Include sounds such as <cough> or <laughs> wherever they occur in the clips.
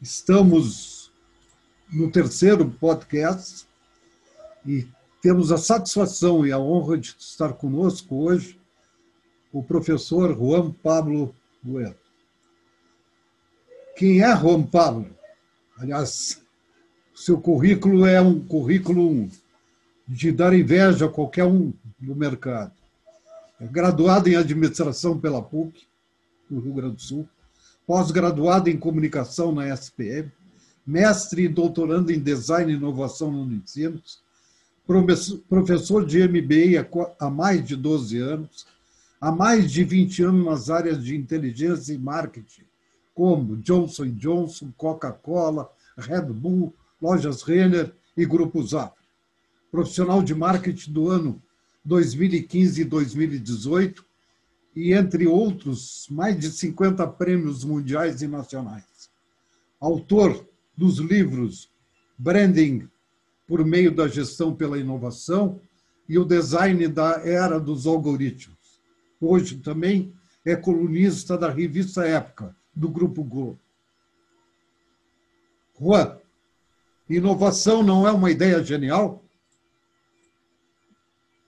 Estamos no terceiro podcast e temos a satisfação e a honra de estar conosco hoje o professor Juan Pablo Bueno. Quem é Juan Pablo? Aliás, seu currículo é um currículo de dar inveja a qualquer um do mercado. É graduado em administração pela PUC, no Rio Grande do Sul, pós-graduado em comunicação na SPM, mestre e doutorando em design e inovação no Unicinos, professor de MBA há mais de 12 anos, há mais de 20 anos nas áreas de inteligência e marketing, como Johnson Johnson, Coca-Cola, Red Bull, Lojas Renner e Grupo Zap. Profissional de marketing do ano 2015 e 2018, e, entre outros, mais de 50 prêmios mundiais e nacionais. Autor dos livros Branding por meio da gestão pela inovação e o design da era dos algoritmos. Hoje também é colunista da revista Época, do Grupo Globo. Juan, inovação não é uma ideia genial?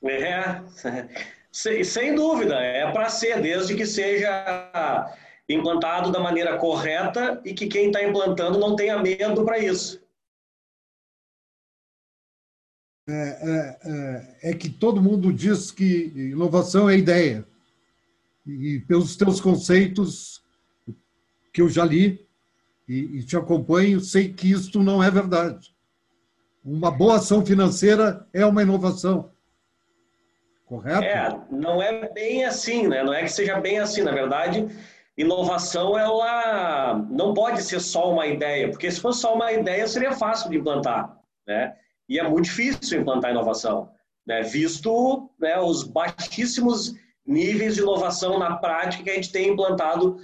É, sem, sem dúvida, é para ser, desde que seja implantado da maneira correta e que quem está implantando não tenha medo para isso. É, é, é, é, que todo mundo diz que inovação é ideia. E pelos teus conceitos que eu já li e, e te acompanho, sei que isto não é verdade. Uma boa ação financeira é uma inovação. Correto? É, não é bem assim, né? Não é que seja bem assim. Na verdade, inovação ela não pode ser só uma ideia, porque se fosse só uma ideia seria fácil de implantar, né? E é muito difícil implantar inovação, né? Visto né, os baixíssimos níveis de inovação na prática que a gente tem implantado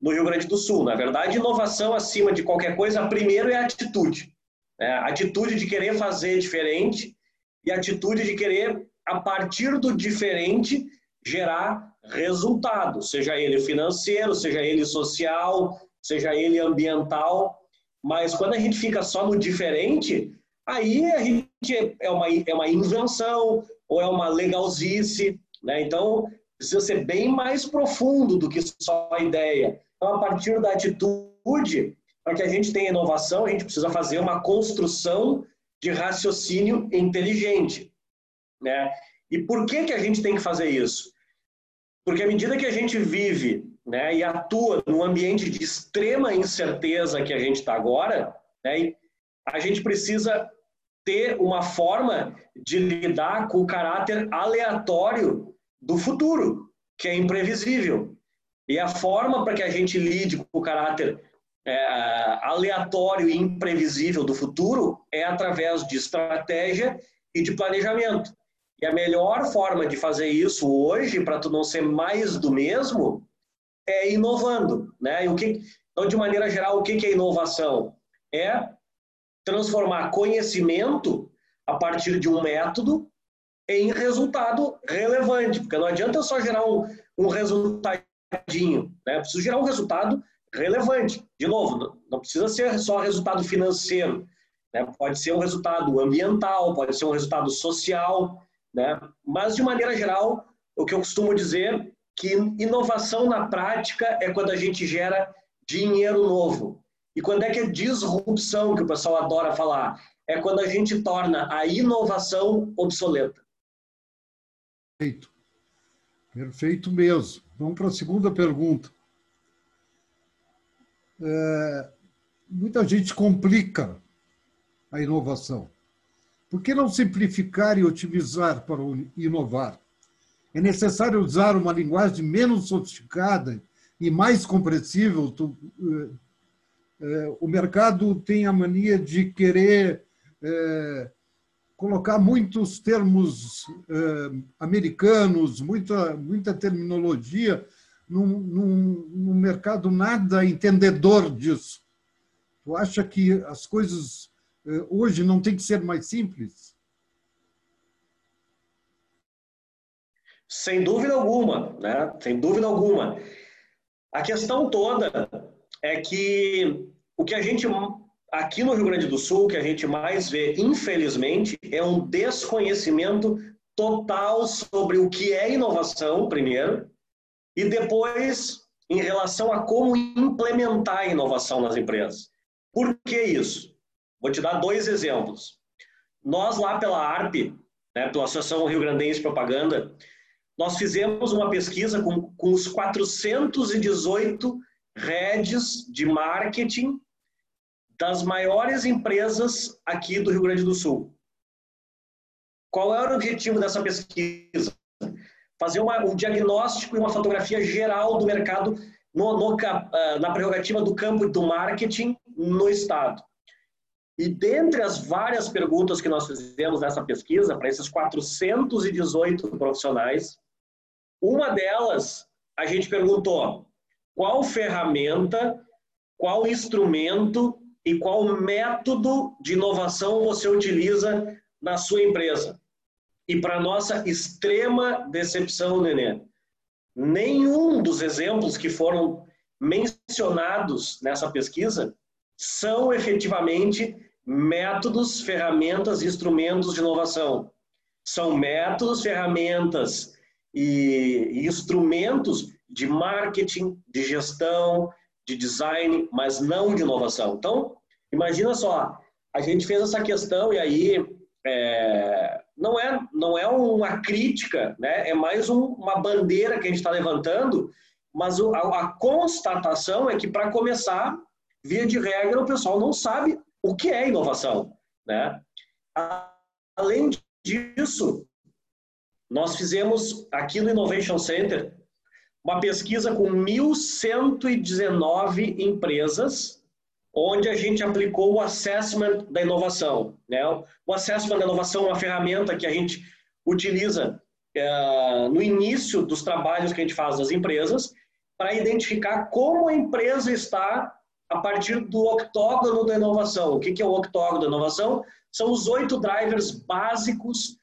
no Rio Grande do Sul. Na verdade, inovação acima de qualquer coisa, primeiro é a atitude, né? a atitude de querer fazer diferente e atitude de querer a partir do diferente, gerar resultado, seja ele financeiro, seja ele social, seja ele ambiental. Mas quando a gente fica só no diferente, aí a gente é uma, é uma invenção ou é uma legalzice, né? Então, precisa ser bem mais profundo do que só a ideia. Então, a partir da atitude, para que a gente tenha inovação, a gente precisa fazer uma construção de raciocínio inteligente. Né? E por que, que a gente tem que fazer isso? Porque à medida que a gente vive né, e atua num ambiente de extrema incerteza que a gente está agora, né, a gente precisa ter uma forma de lidar com o caráter aleatório do futuro, que é imprevisível. E a forma para que a gente lide com o caráter é, aleatório e imprevisível do futuro é através de estratégia e de planejamento. E a melhor forma de fazer isso hoje, para tu não ser mais do mesmo, é inovando. Né? E o que, então, de maneira geral, o que é inovação? É transformar conhecimento a partir de um método em resultado relevante. Porque não adianta só gerar um, um resultadinho. Né? Preciso gerar um resultado relevante. De novo, não precisa ser só resultado financeiro. Né? Pode ser um resultado ambiental, pode ser um resultado social. Né? Mas, de maneira geral, o que eu costumo dizer que inovação na prática é quando a gente gera dinheiro novo. E quando é que é disrupção, que o pessoal adora falar? É quando a gente torna a inovação obsoleta. Perfeito. Perfeito mesmo. Vamos para a segunda pergunta. É, muita gente complica a inovação. Por que não simplificar e otimizar para inovar? É necessário usar uma linguagem menos sofisticada e mais compreensível. Eh, eh, o mercado tem a mania de querer é, colocar muitos termos é, americanos, muita, muita terminologia, num, num, num mercado nada entendedor disso. Tu acha que as coisas eh, hoje não tem que ser mais simples? Sem dúvida alguma, né? Sem dúvida alguma. A questão toda é que o que a gente aqui no Rio Grande do Sul, que a gente mais vê, infelizmente, é um desconhecimento total sobre o que é inovação, primeiro, e depois em relação a como implementar a inovação nas empresas. Por que isso? Vou te dar dois exemplos. Nós lá pela ARP, né, pela Associação Rio Grandense Propaganda, nós fizemos uma pesquisa com, com os 418 redes de marketing das maiores empresas aqui do Rio Grande do Sul. Qual era o objetivo dessa pesquisa? Fazer uma, um diagnóstico e uma fotografia geral do mercado no, no, ah, na prerrogativa do campo do marketing no Estado. E dentre as várias perguntas que nós fizemos nessa pesquisa, para esses 418 profissionais, uma delas a gente perguntou qual ferramenta, qual instrumento e qual método de inovação você utiliza na sua empresa. E para nossa extrema decepção, Nenê, nenhum dos exemplos que foram mencionados nessa pesquisa são efetivamente métodos, ferramentas, instrumentos de inovação. São métodos, ferramentas e instrumentos de marketing, de gestão, de design, mas não de inovação. Então, imagina só, a gente fez essa questão e aí é, não é não é uma crítica, né? É mais um, uma bandeira que a gente está levantando, mas o, a, a constatação é que para começar, via de regra, o pessoal não sabe o que é inovação, né? Além disso, nós fizemos aqui no Innovation Center uma pesquisa com 1.119 empresas, onde a gente aplicou o assessment da inovação. Né? O assessment da inovação é uma ferramenta que a gente utiliza é, no início dos trabalhos que a gente faz nas empresas para identificar como a empresa está a partir do octógono da inovação. O que é o octógono da inovação? São os oito drivers básicos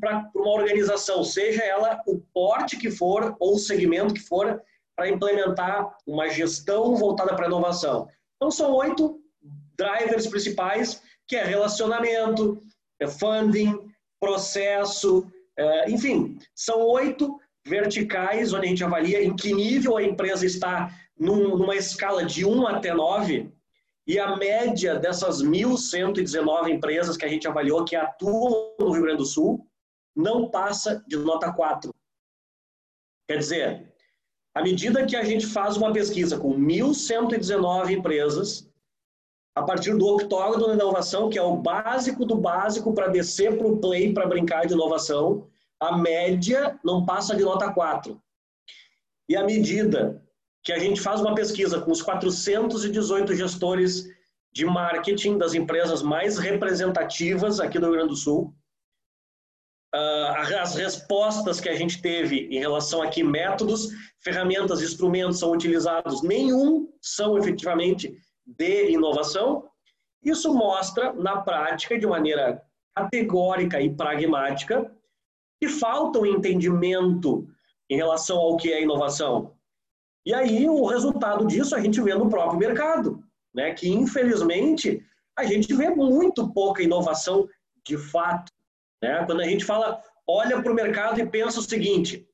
para uma organização, seja ela o porte que for ou o segmento que for, para implementar uma gestão voltada para a inovação. Então, são oito drivers principais, que é relacionamento, é funding, processo, é, enfim, são oito verticais onde a gente avalia em que nível a empresa está numa escala de 1 até 9, e a média dessas 1.119 empresas que a gente avaliou que atuam no Rio Grande do Sul não passa de nota 4. Quer dizer, à medida que a gente faz uma pesquisa com 1.119 empresas, a partir do octógono da inovação, que é o básico do básico para descer para o play para brincar de inovação, a média não passa de nota 4. E à medida que a gente faz uma pesquisa com os 418 gestores de marketing das empresas mais representativas aqui do Rio Grande do Sul. Ah, as respostas que a gente teve em relação a que métodos, ferramentas, instrumentos são utilizados, nenhum são efetivamente de inovação. Isso mostra, na prática, de maneira categórica e pragmática, que falta um entendimento em relação ao que é inovação. E aí o resultado disso a gente vê no próprio mercado, né? que infelizmente a gente vê muito pouca inovação de fato. Né? Quando a gente fala, olha para o mercado e pensa o seguinte,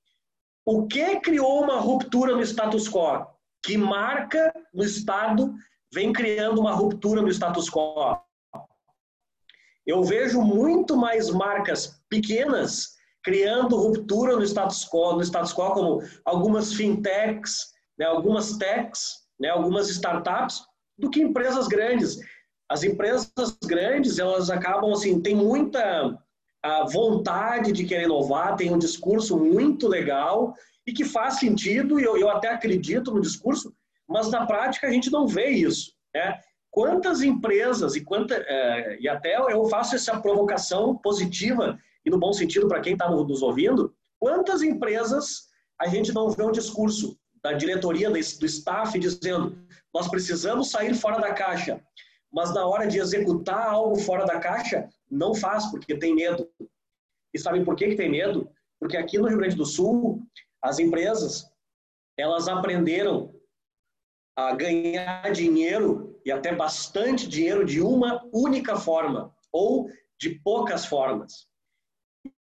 o que criou uma ruptura no status quo? Que marca no Estado vem criando uma ruptura no status quo? Eu vejo muito mais marcas pequenas criando ruptura no status quo, no status quo como algumas fintechs, né, algumas techs, né, algumas startups, do que empresas grandes. As empresas grandes, elas acabam assim, tem muita a vontade de querer inovar, tem um discurso muito legal e que faz sentido, e eu, eu até acredito no discurso, mas na prática a gente não vê isso. Né? Quantas empresas, e, quanta, é, e até eu faço essa provocação positiva e no bom sentido para quem está nos ouvindo, quantas empresas a gente não vê um discurso da diretoria, do staff, dizendo: nós precisamos sair fora da caixa, mas na hora de executar algo fora da caixa, não faz, porque tem medo. E sabem por que, que tem medo? Porque aqui no Rio Grande do Sul, as empresas elas aprenderam a ganhar dinheiro e até bastante dinheiro de uma única forma ou de poucas formas.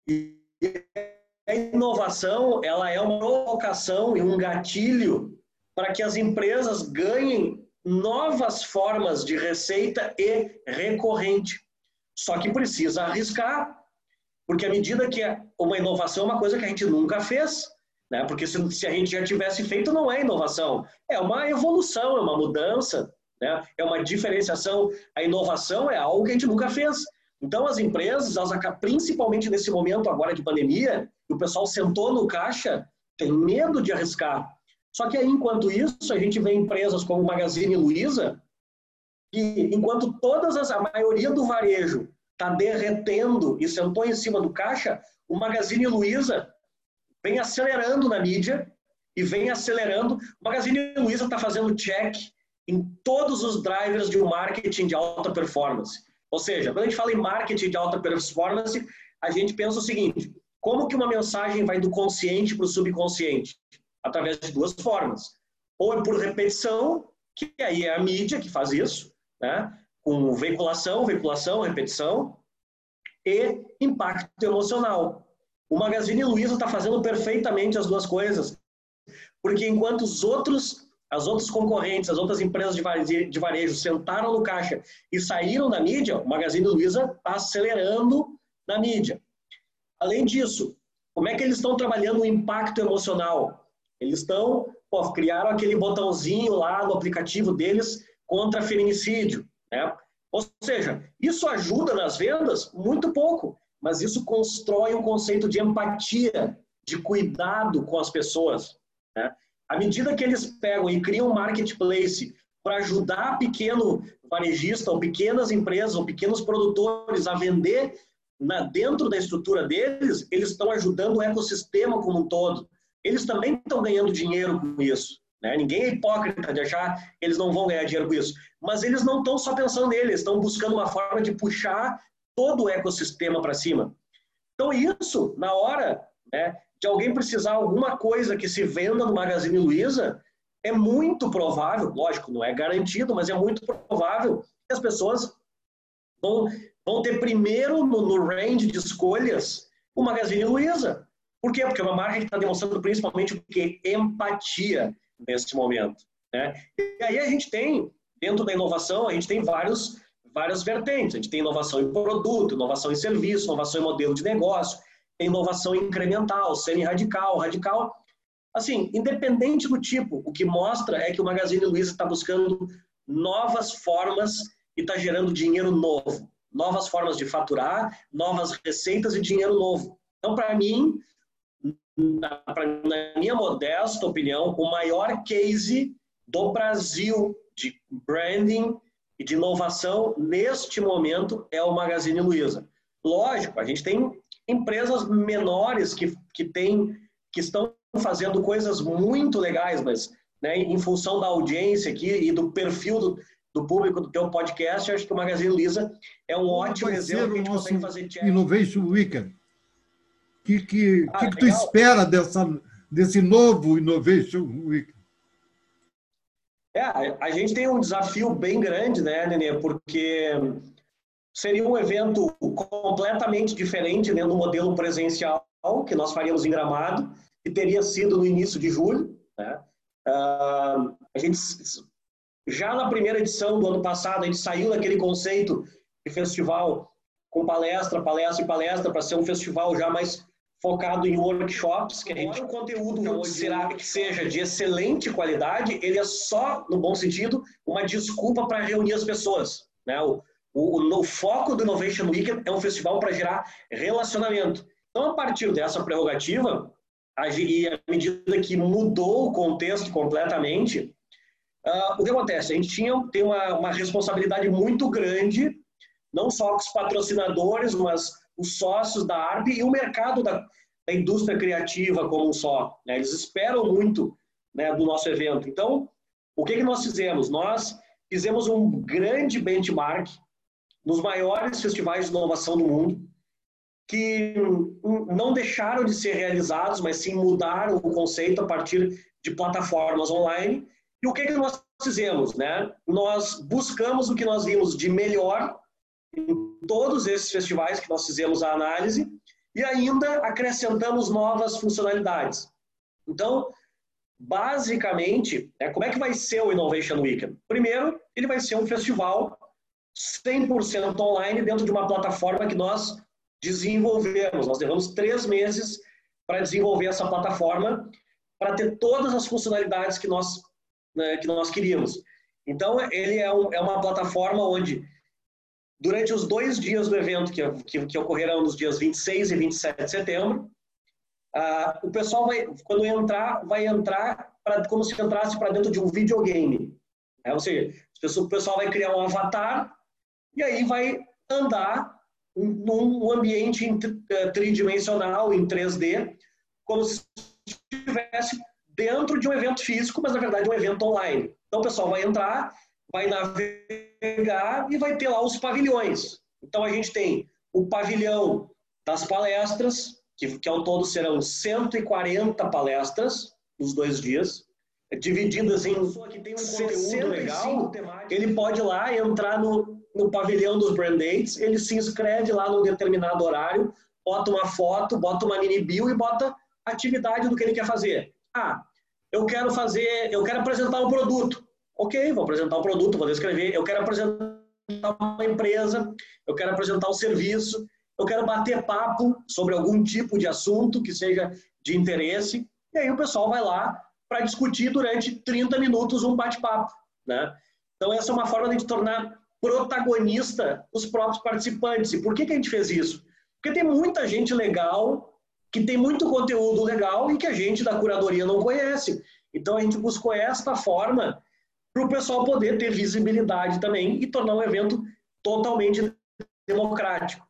E a inovação, ela é uma provocação e um gatilho para que as empresas ganhem novas formas de receita e recorrente. Só que precisa arriscar, porque à medida que é uma inovação é uma coisa que a gente nunca fez, né? Porque se, se a gente já tivesse feito, não é inovação, é uma evolução, é uma mudança, né? É uma diferenciação. A inovação é algo que a gente nunca fez. Então, as empresas, elas, principalmente nesse momento agora de pandemia, o pessoal sentou no caixa, tem medo de arriscar. Só que aí, enquanto isso, a gente vê empresas como Magazine Luiza, que enquanto todas as, a maioria do varejo está derretendo e sentou em cima do caixa, o Magazine Luiza vem acelerando na mídia e vem acelerando. O Magazine Luiza está fazendo check em todos os drivers de um marketing de alta performance. Ou seja, quando a gente fala em marketing de alta performance, a gente pensa o seguinte: como que uma mensagem vai do consciente para o subconsciente? Através de duas formas. Ou é por repetição, que aí é a mídia que faz isso, né? com veiculação, veiculação, repetição, e impacto emocional. O Magazine Luiza está fazendo perfeitamente as duas coisas, porque enquanto os outros as outras concorrentes, as outras empresas de varejo, de varejo sentaram no caixa e saíram da mídia, o Magazine Luiza está acelerando na mídia. Além disso, como é que eles estão trabalhando o impacto emocional? Eles estão, pô, criaram aquele botãozinho lá no aplicativo deles contra feminicídio, né? Ou seja, isso ajuda nas vendas? Muito pouco, mas isso constrói um conceito de empatia, de cuidado com as pessoas, né? À medida que eles pegam e criam um marketplace para ajudar pequeno varejista ou pequenas empresas ou pequenos produtores a vender na, dentro da estrutura deles, eles estão ajudando o ecossistema como um todo. Eles também estão ganhando dinheiro com isso. Né? Ninguém é hipócrita de achar que eles não vão ganhar dinheiro com isso. Mas eles não estão só pensando neles, estão buscando uma forma de puxar todo o ecossistema para cima. Então, isso, na hora né, de alguém precisar alguma coisa que se venda no Magazine Luiza, é muito provável, lógico, não é garantido, mas é muito provável que as pessoas vão, vão ter primeiro no, no range de escolhas o Magazine Luiza. Por quê? Porque é uma marca está demonstrando principalmente o que? Empatia nesse momento. Né? E aí a gente tem, dentro da inovação, a gente tem vários, várias vertentes. A gente tem inovação em produto, inovação em serviço, inovação em modelo de negócio, inovação incremental, semi-radical, radical. Assim, independente do tipo, o que mostra é que o Magazine Luiza está buscando novas formas e está gerando dinheiro novo, novas formas de faturar, novas receitas e dinheiro novo. Então, para mim, na, na minha modesta opinião, o maior case do Brasil de branding e de inovação neste momento é o Magazine Luiza. Lógico, a gente tem empresas menores que, que, tem, que estão fazendo coisas muito legais, mas né, em função da audiência aqui e do perfil do, do público do teu podcast, acho que o Magazine Luiza é um ótimo exemplo que a gente consegue fazer check. Innovation Weekend. Que, que, ah, que, que tu espera dessa, desse novo Innovation Weekend? É, a gente tem um desafio bem grande, né, Nenê? Porque seria um evento completamente diferente né, no modelo presencial que nós faríamos em Gramado, que teria sido no início de julho. Né? Uh, a gente, já na primeira edição do ano passado, a gente saiu daquele conceito de festival com palestra, palestra e palestra, para ser um festival já mais focado em workshops, que a gente o conteúdo será que seja de excelente qualidade, ele é só, no bom sentido, uma desculpa para reunir as pessoas. Né? O, o, o, foco do Innovation Weekend é um festival para gerar relacionamento. Então, a partir dessa prerrogativa, e à medida que mudou o contexto completamente, uh, o que acontece? A gente tinha, tem uma, uma responsabilidade muito grande, não só com os patrocinadores, mas os sócios da ARP e o mercado da, da indústria criativa como um só. Né? Eles esperam muito né, do nosso evento. Então, o que, que nós fizemos? Nós fizemos um grande benchmark nos maiores festivais de inovação do mundo, que não deixaram de ser realizados, mas sim mudaram o conceito a partir de plataformas online. E o que, que nós fizemos, né? Nós buscamos o que nós vimos de melhor em todos esses festivais que nós fizemos a análise e ainda acrescentamos novas funcionalidades. Então, basicamente, é, como é que vai ser o Innovation Weekend? Primeiro, ele vai ser um festival 100% online dentro de uma plataforma que nós desenvolvemos. Nós levamos três meses para desenvolver essa plataforma, para ter todas as funcionalidades que nós, né, que nós queríamos. Então, ele é, um, é, uma plataforma onde, durante os dois dias do evento, que, que, que ocorrerão nos dias 26 e 27 de setembro, uh, o pessoal vai, quando entrar, vai entrar pra, como se entrasse para dentro de um videogame. É, ou seja, o pessoal vai criar um avatar e aí vai andar num ambiente eh, tridimensional, em 3D, como se estivesse dentro de um evento físico, mas na verdade um evento online. Então o pessoal vai entrar, vai navegar e vai ter lá os pavilhões. Então a gente tem o pavilhão das palestras, que, que ao todo serão 140 palestras nos dois dias, divididas em que tem um conteúdo legal, ele pode ir lá entrar no, no pavilhão dos brand dates, ele se inscreve lá num determinado horário, bota uma foto, bota uma mini bio e bota a atividade do que ele quer fazer. Ah, eu quero fazer, eu quero apresentar um produto. Ok, vou apresentar um produto, vou descrever. Eu quero apresentar uma empresa, eu quero apresentar um serviço, eu quero bater papo sobre algum tipo de assunto que seja de interesse. E aí o pessoal vai lá para discutir durante 30 minutos um bate-papo, né? Então essa é uma forma de tornar protagonista os próprios participantes. E por que, que a gente fez isso? Porque tem muita gente legal, que tem muito conteúdo legal e que a gente da curadoria não conhece. Então a gente buscou esta forma para o pessoal poder ter visibilidade também e tornar um evento totalmente democrático.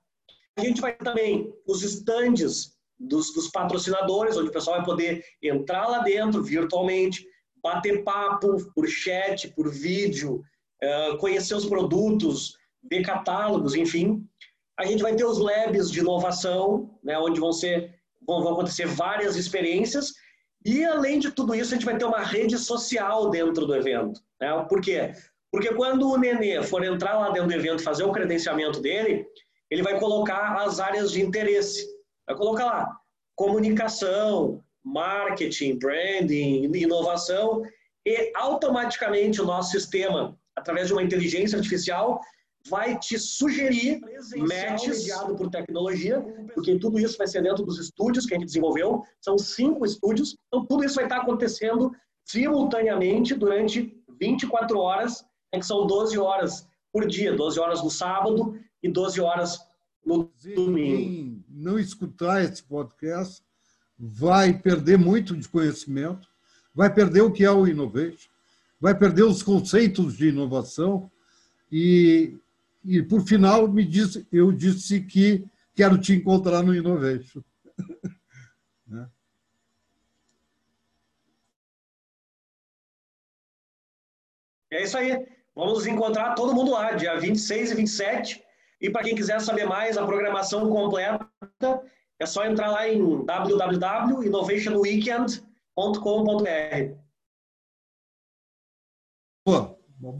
A gente vai também os estandes dos, dos, patrocinadores, onde o pessoal vai poder entrar lá dentro virtualmente, bater papo por chat, por vídeo, eh, conhecer os produtos, ver catálogos, enfim. A gente vai ter os labs de inovação, né, onde vão, ser, vão acontecer várias experiências. E, além de tudo isso, a gente vai ter uma rede social dentro do evento. Né? Por quê? Porque quando o nenê for entrar lá dentro do evento fazer o credenciamento dele, ele vai colocar as áreas de interesse. Vai colocar lá comunicação, marketing, branding, inovação, e automaticamente o nosso sistema através de uma inteligência artificial, vai te sugerir matches mediado por tecnologia, porque tudo isso vai ser dentro dos estúdios que a gente desenvolveu, são cinco estúdios, então tudo isso vai estar acontecendo simultaneamente durante 24 horas, que são 12 horas por dia, 12 horas no sábado e 12 horas no domingo. Quem não escutar esse podcast vai perder muito de conhecimento, vai perder o que é o Innovation, vai perder os conceitos de inovação e, e por final, me disse, eu disse que quero te encontrar no Innovation. <laughs> né? É isso aí. Vamos nos encontrar todo mundo lá, dia 26 e 27. E para quem quiser saber mais, a programação completa, é só entrar lá em www.innovationweekend.com.br.